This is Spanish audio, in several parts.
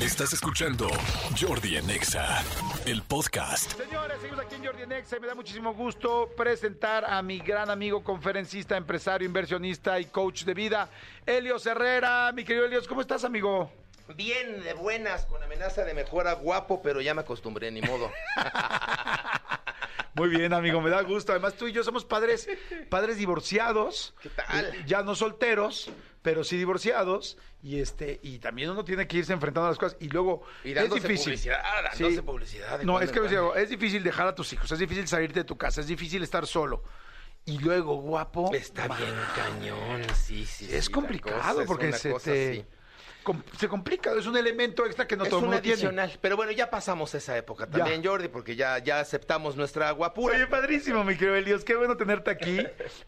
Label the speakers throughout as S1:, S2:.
S1: Estás escuchando Jordi en Exa, el podcast.
S2: Señores, seguimos aquí en Jordi Nexa y me da muchísimo gusto presentar a mi gran amigo, conferencista, empresario, inversionista y coach de vida, Helios Herrera. Mi querido Helios, ¿cómo estás, amigo?
S3: Bien, de buenas, con amenaza de mejora, guapo, pero ya me acostumbré, ni modo.
S2: Muy bien, amigo, me da gusto. Además, tú y yo somos padres, padres divorciados.
S3: ¿Qué tal?
S2: Ya no solteros, pero sí divorciados. Y este, y también uno tiene que irse enfrentando a las cosas. Y luego
S3: Y
S2: es difícil.
S3: publicidad, dándose publicidad
S2: No, es que digo, es difícil dejar a tus hijos, es difícil salirte de tu casa, es difícil estar solo. Y luego, guapo.
S3: Está bien cañón, sí, sí.
S2: Es
S3: sí,
S2: complicado
S3: es
S2: porque
S3: una
S2: se te. Com- se complica, es un elemento extra que no
S3: es
S2: todo
S3: un
S2: tiene.
S3: adicional, pero bueno, ya pasamos esa época también, Jordi, porque ya, ya aceptamos nuestra guapura.
S2: Oye, padrísimo, mi querido Helios, qué bueno tenerte aquí.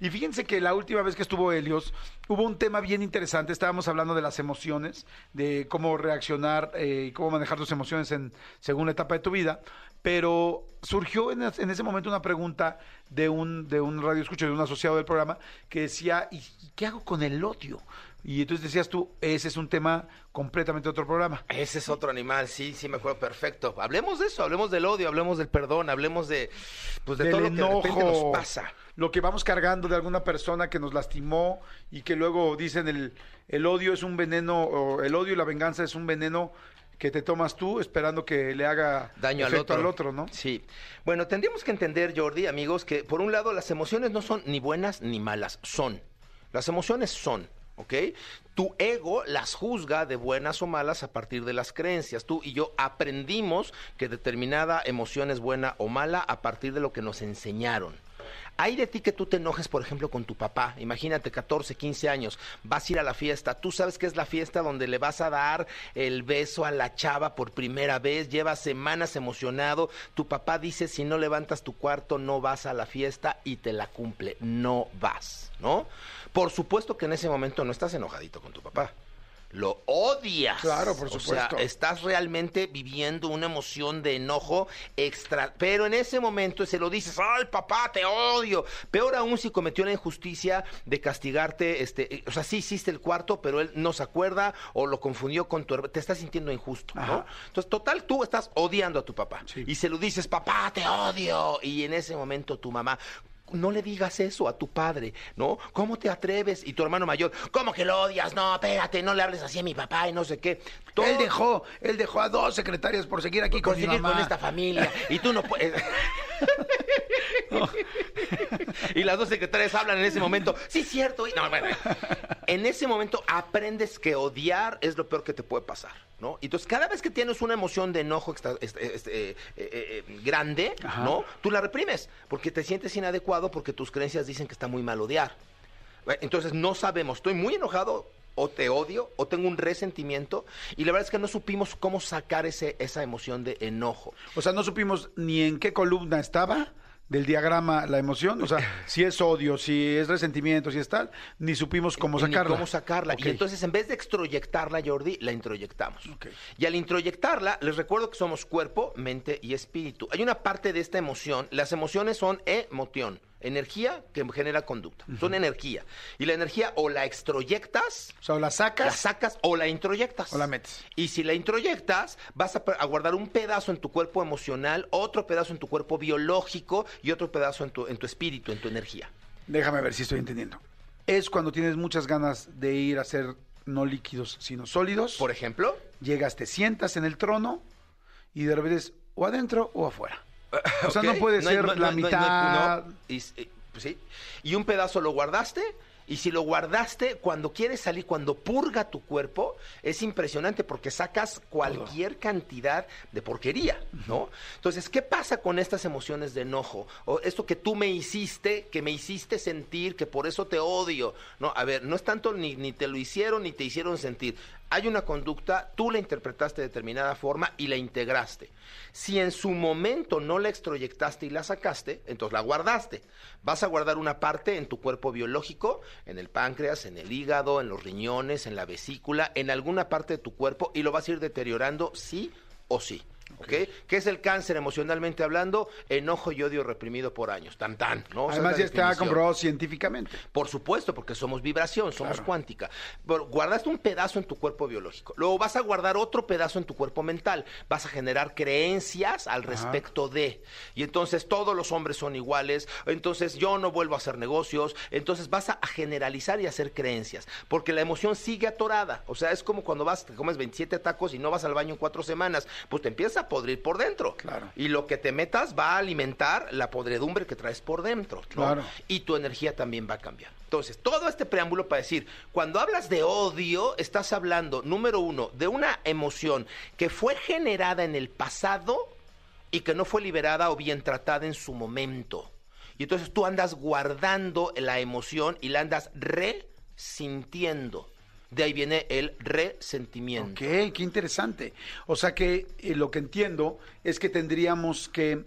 S2: Y fíjense que la última vez que estuvo Helios, hubo un tema bien interesante. Estábamos hablando de las emociones, de cómo reaccionar eh, y cómo manejar tus emociones en según la etapa de tu vida. Pero surgió en, es- en ese momento una pregunta de un, de un radio escucho, de un asociado del programa, que decía, ¿y y qué hago con el odio? Y entonces decías tú, ese es un tema completamente otro programa.
S3: Ese es otro animal, sí, sí, me acuerdo perfecto. Hablemos de eso, hablemos del odio, hablemos del perdón, hablemos de, pues, de
S2: del
S3: todo lo que de repente
S2: enojo,
S3: nos pasa.
S2: lo que vamos cargando de alguna persona que nos lastimó y que luego dicen el, el odio es un veneno, o el odio y la venganza es un veneno que te tomas tú esperando que le haga
S3: daño al
S2: efecto
S3: otro.
S2: ¿no?
S3: Sí. Bueno, tendríamos que entender, Jordi, amigos, que por un lado las emociones no son ni buenas ni malas, son. Las emociones son, ¿ok? Tu ego las juzga de buenas o malas a partir de las creencias. Tú y yo aprendimos que determinada emoción es buena o mala a partir de lo que nos enseñaron. Hay de ti que tú te enojes, por ejemplo, con tu papá. Imagínate, 14, 15 años, vas a ir a la fiesta. Tú sabes que es la fiesta donde le vas a dar el beso a la chava por primera vez. Llevas semanas emocionado. Tu papá dice, si no levantas tu cuarto, no vas a la fiesta y te la cumple. No vas, ¿no? Por supuesto que en ese momento no estás enojadito con tu papá. Lo odias.
S2: Claro, por
S3: O sea,
S2: supuesto.
S3: estás realmente viviendo una emoción de enojo extra. Pero en ese momento se lo dices, ay papá, te odio. Peor aún si cometió la injusticia de castigarte, este, eh, o sea, sí hiciste el cuarto, pero él no se acuerda o lo confundió con tu hermano. Te estás sintiendo injusto, ¿no? Entonces, total, tú estás odiando a tu papá.
S2: Sí.
S3: Y se lo dices, papá, te odio. Y en ese momento tu mamá no le digas eso a tu padre, ¿no? ¿Cómo te atreves? Y tu hermano mayor, ¿cómo que lo odias? No, espérate, no le hables así a mi papá y no sé qué. Todo-
S2: Él dejó, él dejó a dos secretarias por seguir aquí con mi
S3: seguir
S2: mamá.
S3: con esta familia y tú no puedes. y las dos secretarias hablan en ese momento. Sí, cierto. y- No, bueno. En ese momento aprendes que odiar es lo peor que te puede pasar, ¿no? Entonces, cada vez que tienes una emoción de enojo extra- este, este, eh, eh, eh, grande,
S2: Ajá.
S3: ¿no? Tú la reprimes porque te sientes inadecuado porque tus creencias dicen que está muy mal odiar. Eh, Entonces no sabemos, estoy muy enojado o te odio o tengo un resentimiento y la verdad es que no supimos cómo sacar ese, esa emoción de enojo.
S2: O sea, no supimos ni en qué columna estaba del diagrama la emoción, o sea, si es odio, si es resentimiento, si es tal, ni supimos cómo
S3: Ni
S2: sacarla.
S3: cómo sacarla. Y entonces en vez de extroyectarla, Jordi, la introyectamos. Y al introyectarla, les recuerdo que somos cuerpo, mente y espíritu. Hay una parte de esta emoción, las emociones son emoción, energía que genera conducta, son energía. Y la energía o la extroyectas,
S2: O sea, o la sacas
S3: la sacas o la introyectas.
S2: o la metes.
S3: Y si la introyectas, vas a, guardar un pedazo en tu cuerpo emocional, otro pedazo en tu cuerpo biológico y otro pedazo en tu, en tu espíritu, en tu energía.
S2: Déjame ver si estoy entendiendo. Es cuando tienes muchas ganas de ir a ser no líquidos, sino sólidos.
S3: Por ejemplo,
S2: Llegas, te sientas en el trono y de repente es o adentro o afuera. O sea, no puede
S3: hay-
S2: ser la
S3: no
S2: mitad.
S3: no. Y, s- eh, pues sí. Y un pedazo lo guardaste. Y si lo guardaste, cuando quieres salir, cuando purga tu cuerpo, es impresionante porque sacas cualquier cantidad de porquería, ¿no? Entonces, ¿qué pasa con estas emociones de enojo? O esto que tú me hiciste, que me hiciste sentir, que por eso te odio. No, a ver, no es tanto ni, ni te lo hicieron ni te hicieron sentir. Hay una conducta, tú la interpretaste de determinada forma y la integraste. Si en su momento no la extroyectaste y la sacaste, entonces la guardaste. Vas a guardar una parte en tu cuerpo biológico, en el páncreas, en el hígado, en los riñones, en la vesícula, en alguna parte de tu cuerpo y lo vas a ir deteriorando sí o sí. ¿Ok? ¿Qué es el cáncer emocionalmente hablando? Enojo y odio reprimido por años. Tan tan, ¿no?
S2: Además ya está comprobado científicamente.
S3: Por supuesto, porque somos vibración, somos cuántica. Pero guardaste un pedazo en tu cuerpo biológico. Luego vas a guardar otro pedazo en tu cuerpo mental. Vas a generar creencias al respecto de. Y entonces todos los hombres son iguales. Entonces yo no vuelvo a hacer negocios. Entonces vas a generalizar y hacer creencias. Porque la emoción sigue atorada. O sea, es como cuando vas, te comes 27 tacos y no vas al baño en cuatro semanas. Pues te empieza a podrir por dentro.
S2: Claro.
S3: Y lo que te metas va a alimentar la podredumbre que traes por dentro. ¿no?
S2: Claro.
S3: y tu energía también va a cambiar. Entonces, todo este preámbulo para decir, cuando hablas de odio, estás hablando, número uno, de una emoción que fue generada en el pasado y que no fue liberada o bien tratada en su momento. Y entonces tú andas guardando la emoción y la andas resintiendo. De ahí viene el resentimiento.
S2: Ok, qué interesante. O sea que eh, lo que entiendo es que tendríamos que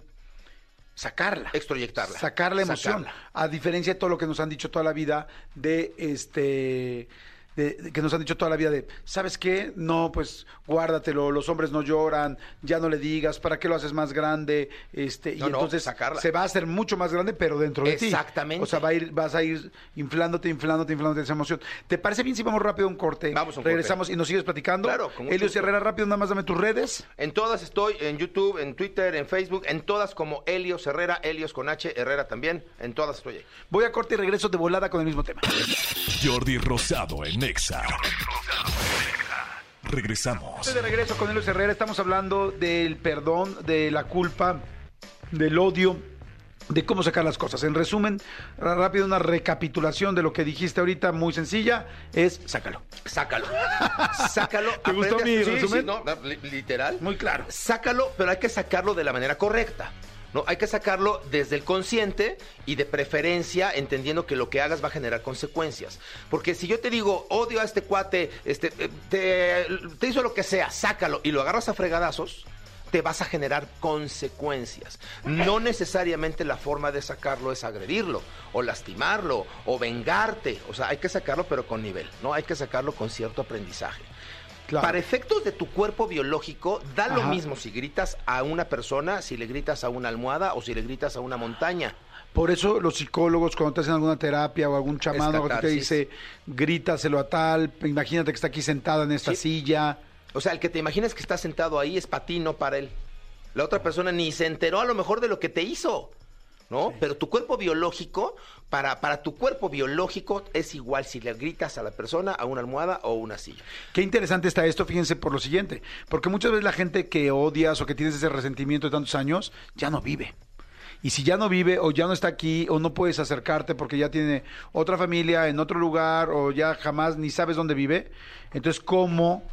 S2: sacarla.
S3: Extroyectarla.
S2: Sacar la emoción.
S3: Sacarla.
S2: A diferencia de todo lo que nos han dicho toda la vida de este. De- de- que nos han dicho toda la vida de, ¿sabes qué? No, pues guárdatelo, los hombres no lloran, ya no le digas, ¿para qué lo haces más grande? Este, y
S3: No,
S2: entonces
S3: sacarla.
S2: se va a hacer mucho más grande, pero dentro de ti.
S3: Exactamente.
S2: O sea, va a ir, vas a ir inflándote, inflándote, inflándote esa emoción. ¿Te parece bien si vamos rápido a un corte?
S3: Vamos a un corte.
S2: Regresamos y nos sigues platicando.
S3: Claro, con mucho
S2: Helios
S3: gusto.
S2: Herrera, rápido, nada más dame tus redes.
S3: En todas estoy, en YouTube, en Twitter, en Facebook, en todas como Helios Herrera, Helios con H, Herrera también, en todas estoy ahí.
S2: Voy a corte y regreso de volada con el mismo tema.
S1: Jordi Rosado en Exa. Regresamos.
S2: Estoy de regreso con Helios Herrera. Estamos hablando del perdón, de la culpa, del odio, de cómo sacar las cosas. En resumen, rápido, una recapitulación de lo que dijiste ahorita, muy sencilla, es sácalo.
S3: Sácalo. Sácalo.
S2: ¿Te gustó mi
S3: Sí,
S2: resumen?
S3: sí, no, no, li- literal.
S2: Muy claro.
S3: Sácalo, pero hay que sacarlo de la manera correcta. ¿No? Hay que sacarlo desde el consciente y de preferencia entendiendo que lo que hagas va a generar consecuencias. Porque si yo te digo, odio a este cuate, este, eh, te, te hizo lo que sea, sácalo y lo agarras a fregadazos, te vas a generar consecuencias. No necesariamente la forma de sacarlo es agredirlo o lastimarlo o vengarte. O sea, hay que sacarlo pero con nivel, ¿no? Hay que sacarlo con cierto aprendizaje.
S2: Claro.
S3: Para efectos de tu cuerpo biológico, da lo mismo si gritas a una persona, si le gritas a una almohada o si le gritas a una montaña.
S2: Por eso los psicólogos cuando te hacen alguna terapia o algún chamán
S3: Es
S2: o algo así, te dice, grítaselo a tal, imagínate que está aquí sentada en esta
S3: Sí.
S2: silla.
S3: O sea, el que te imaginas que está sentado ahí es para ti, no para él. La otra persona ni se enteró a lo mejor de lo que te hizo, ¿no? Pero tu cuerpo biológico, para, para tu cuerpo biológico es igual si le gritas a la persona, a una almohada o a una silla.
S2: Qué interesante está esto, fíjense por lo siguiente, porque muchas veces la gente que odias o que tienes ese resentimiento de tantos años, ya no vive. Y si ya no vive o ya no está aquí o no puedes acercarte porque ya tiene otra familia en otro lugar o ya jamás ni sabes dónde vive, entonces ¿cómo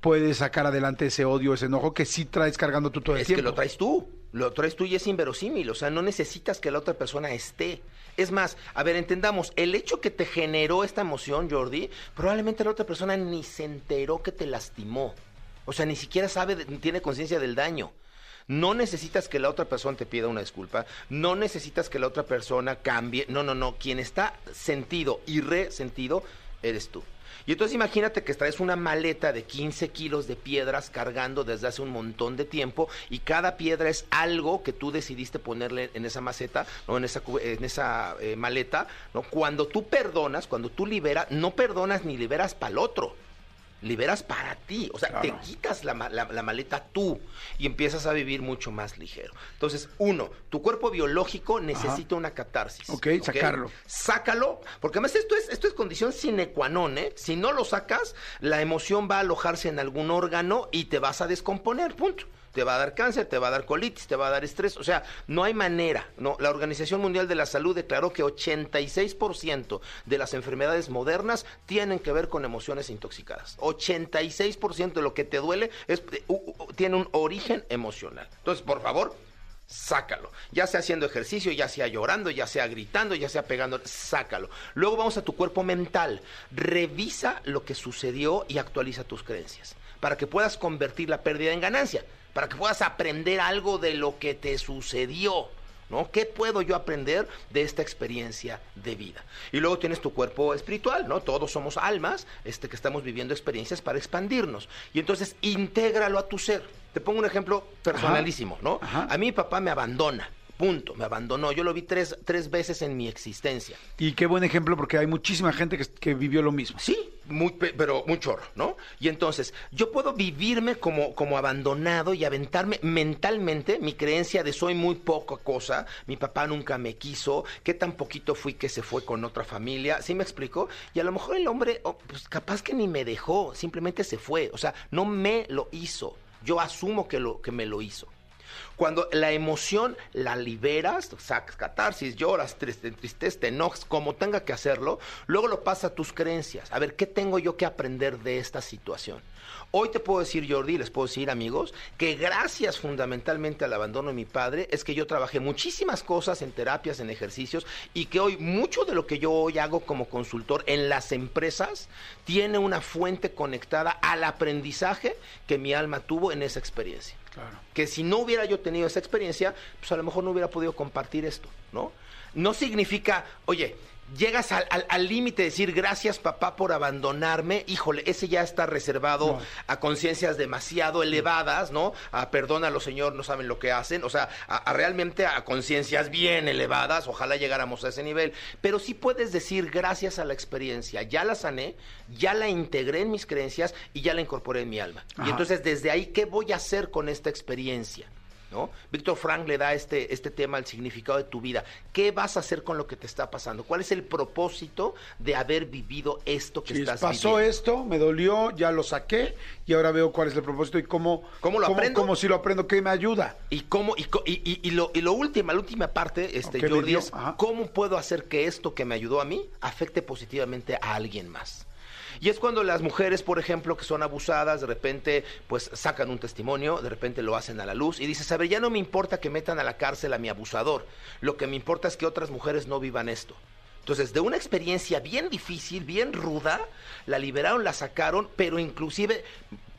S2: puedes sacar adelante ese odio, ese enojo que sí traes cargando tú todo el
S3: Es
S2: tiempo?
S3: que lo traes tú, lo traes tú y es inverosímil, o sea, no necesitas que la otra persona esté. Es más, a ver, entendamos, el hecho que te generó esta emoción, Jordi, probablemente la otra persona ni se enteró que te lastimó. O sea, ni siquiera sabe, tiene conciencia del daño. No necesitas que la otra persona te pida una disculpa, no necesitas que la otra persona cambie, no, no, no, quien está sentido y resentido eres tú. Y entonces imagínate que traes una maleta de 15 kilos de piedras cargando desde hace un montón de tiempo y cada piedra es algo que tú decidiste ponerle en esa maceta, ¿no? en esa, en esa eh, maleta. ¿no? Cuando tú perdonas, cuando tú liberas, no perdonas ni liberas para el otro. Liberas para ti, o sea,
S2: Claro.
S3: te quitas la, la- la maleta tú y empiezas a vivir mucho más ligero. Entonces, uno, tu cuerpo biológico necesita una catarsis.
S2: Ok, sacarlo.
S3: Sácalo, porque además esto es, esto es condición sine qua non, ¿eh? Si no lo sacas, la emoción va a alojarse en algún órgano y te vas a descomponer, punto. Te va a dar cáncer, te va a dar colitis, te va a dar estrés. O sea, no hay manera. ¿no? La Organización Mundial de la Salud declaró que 86% de las enfermedades modernas tienen que ver con emociones intoxicadas. 86% de lo que te duele u- tiene un origen emocional. Entonces, por favor, sácalo. Ya sea haciendo ejercicio, ya sea llorando, ya sea gritando, ya sea pegando, sácalo. Luego vamos a tu cuerpo mental. Revisa lo que sucedió y actualiza tus creencias para que puedas convertir la pérdida en ganancia, para que puedas aprender algo de lo que te sucedió. ¿No? ¿Qué puedo yo aprender de esta experiencia de vida? Y luego tienes tu cuerpo espiritual, ¿no? Todos somos almas este, que estamos viviendo experiencias para expandirnos. Y entonces intégralo a tu ser. Te pongo un ejemplo personalísimo, ¿no?
S2: Ajá.
S3: A mí mi papá me abandona. Punto, me abandonó. Yo lo vi tres, tres veces en mi existencia.
S2: Y qué buen ejemplo porque hay muchísima gente que, que vivió lo mismo.
S3: Sí, muy, pero muy chorro, ¿no? Y entonces, yo puedo vivirme como, como abandonado y aventarme mentalmente mi creencia de soy muy poca cosa, mi papá nunca me quiso, qué tan poquito fui que se fue con otra familia, ¿sí me explico? Y a lo mejor el hombre, oh, pues capaz que ni me dejó, simplemente se fue, o sea, no me lo hizo, yo asumo que, lo, que me lo hizo. Cuando la emoción la liberas, sacas catarsis, lloras, te entristeces, te enojas, como tenga que hacerlo, luego lo pasa a tus creencias. A ver, ¿qué tengo yo que aprender de esta situación? Hoy te puedo decir, Jordi, les puedo decir, amigos, que gracias fundamentalmente al abandono de mi padre, es que yo trabajé muchísimas cosas en terapias, en ejercicios, y que hoy mucho de lo que yo hoy hago como consultor en las empresas tiene una fuente conectada al aprendizaje que mi alma tuvo en esa experiencia
S2: Claro.
S3: que si no hubiera yo tenido esa experiencia, pues a lo mejor no hubiera podido compartir esto, ¿no? No significa, oye, llegas al límite de decir gracias papá por abandonarme, híjole, ese ya está reservado
S2: No.
S3: a conciencias demasiado elevadas, ¿no? A perdónalo señor, no saben lo que hacen, o sea, a, a realmente a conciencias bien elevadas, ojalá llegáramos a ese nivel, pero sí puedes decir gracias a la experiencia, ya la sané, ya la integré en mis creencias y ya la incorporé en mi alma.
S2: Ajá.
S3: Y entonces desde ahí, ¿qué voy a hacer con esta experiencia? ¿No? Víctor Frank le da este, este tema al significado de tu vida. ¿Qué vas a hacer con lo que te está pasando? ¿Cuál es el propósito de haber vivido esto que
S2: Sí,
S3: estás
S2: pasó
S3: viviendo?
S2: esto, me dolió, ya lo saqué y ahora veo cuál es el propósito y cómo,
S3: ¿Cómo lo aprendo?
S2: cómo si lo aprendo, qué me ayuda.
S3: Y cómo, y, lo, y lo última, la última parte, este, Jordi, es cómo puedo hacer que esto que me ayudó a mí afecte positivamente a alguien más. Y es cuando las mujeres, por ejemplo, que son abusadas, de repente, pues sacan un testimonio, de repente lo hacen a la luz y dices, a ver, ya no me importa que metan a la cárcel a mi abusador, lo que me importa es que otras mujeres no vivan esto. Entonces, de una experiencia bien difícil, bien ruda, la liberaron, la sacaron, pero inclusive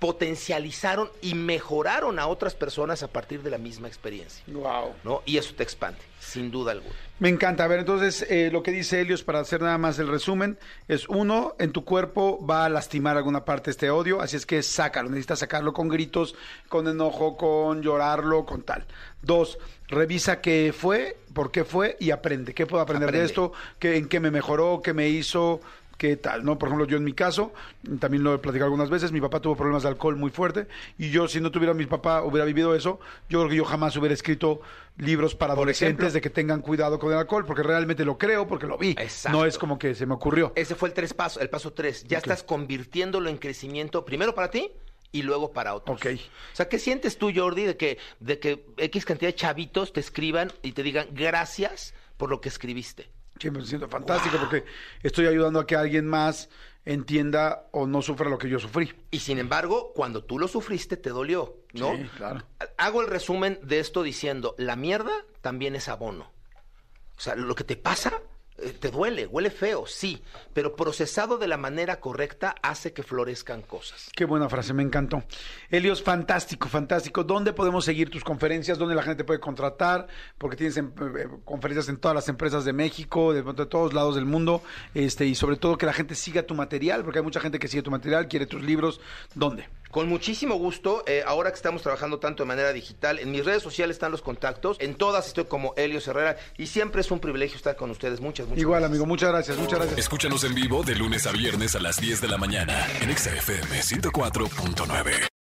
S3: potencializaron y mejoraron a otras personas a partir de la misma experiencia.
S2: Wow.
S3: ¿no? Y eso te expande, sin duda alguna.
S2: Me encanta. A ver, entonces eh, lo que dice Helios, para hacer nada más el resumen, es uno, en tu cuerpo va a lastimar alguna parte este odio, así es que sácalo. Necesitas sacarlo con gritos, con enojo, con llorarlo, con tal. Dos, revisa qué fue, por qué fue y aprende. ¿Qué puedo aprender de esto? ¿Qué, ¿En qué me mejoró? ¿Qué me hizo? ¿Qué tal? ¿No? Por ejemplo, yo en mi caso, también lo he platicado algunas veces, mi papá tuvo problemas de alcohol muy fuerte y yo si no tuviera mi papá, hubiera vivido eso, yo creo que yo jamás hubiera escrito libros para adolescentes
S3: ejemplo.
S2: de que tengan cuidado con el alcohol, porque realmente lo creo, porque lo vi.
S3: Exacto.
S2: No es como que se me ocurrió.
S3: Ese fue el tres paso, el paso tres. Ya estás convirtiéndolo en crecimiento, primero para ti y luego para otros.
S2: Ok.
S3: O sea, ¿qué sientes tú, Jordi, de que, de que X cantidad de chavitos te escriban y te digan gracias por lo que escribiste?
S2: Sí, me siento fantástico porque estoy ayudando a que alguien más entienda o no sufra lo que yo sufrí.
S3: Y sin embargo, cuando tú lo sufriste, te dolió, ¿no?
S2: Sí, claro.
S3: Hago el resumen de esto diciendo, la mierda también es abono. O sea, lo que te pasa te duele, huele feo, sí, pero procesado de la manera correcta hace que florezcan cosas.
S2: Qué buena frase, me encantó. Helios, fantástico, fantástico. ¿Dónde podemos seguir tus conferencias? ¿Dónde la gente te puede contratar? Porque tienes em- eh, conferencias en todas las empresas de México, de, de todos lados del mundo, este, y sobre todo que la gente siga tu material, porque hay mucha gente que sigue tu material, quiere tus libros. ¿Dónde?
S3: Con muchísimo gusto, eh, ahora que estamos trabajando tanto de manera digital, en mis redes sociales están los contactos, en todas estoy como Helios Herrera y siempre es un privilegio estar con ustedes. Muchas, muchas
S2: Igual,
S3: gracias.
S2: amigo, muchas gracias, muchas gracias.
S1: Escúchanos en vivo de lunes a viernes a las 10 de la mañana en Exa FM 104.9.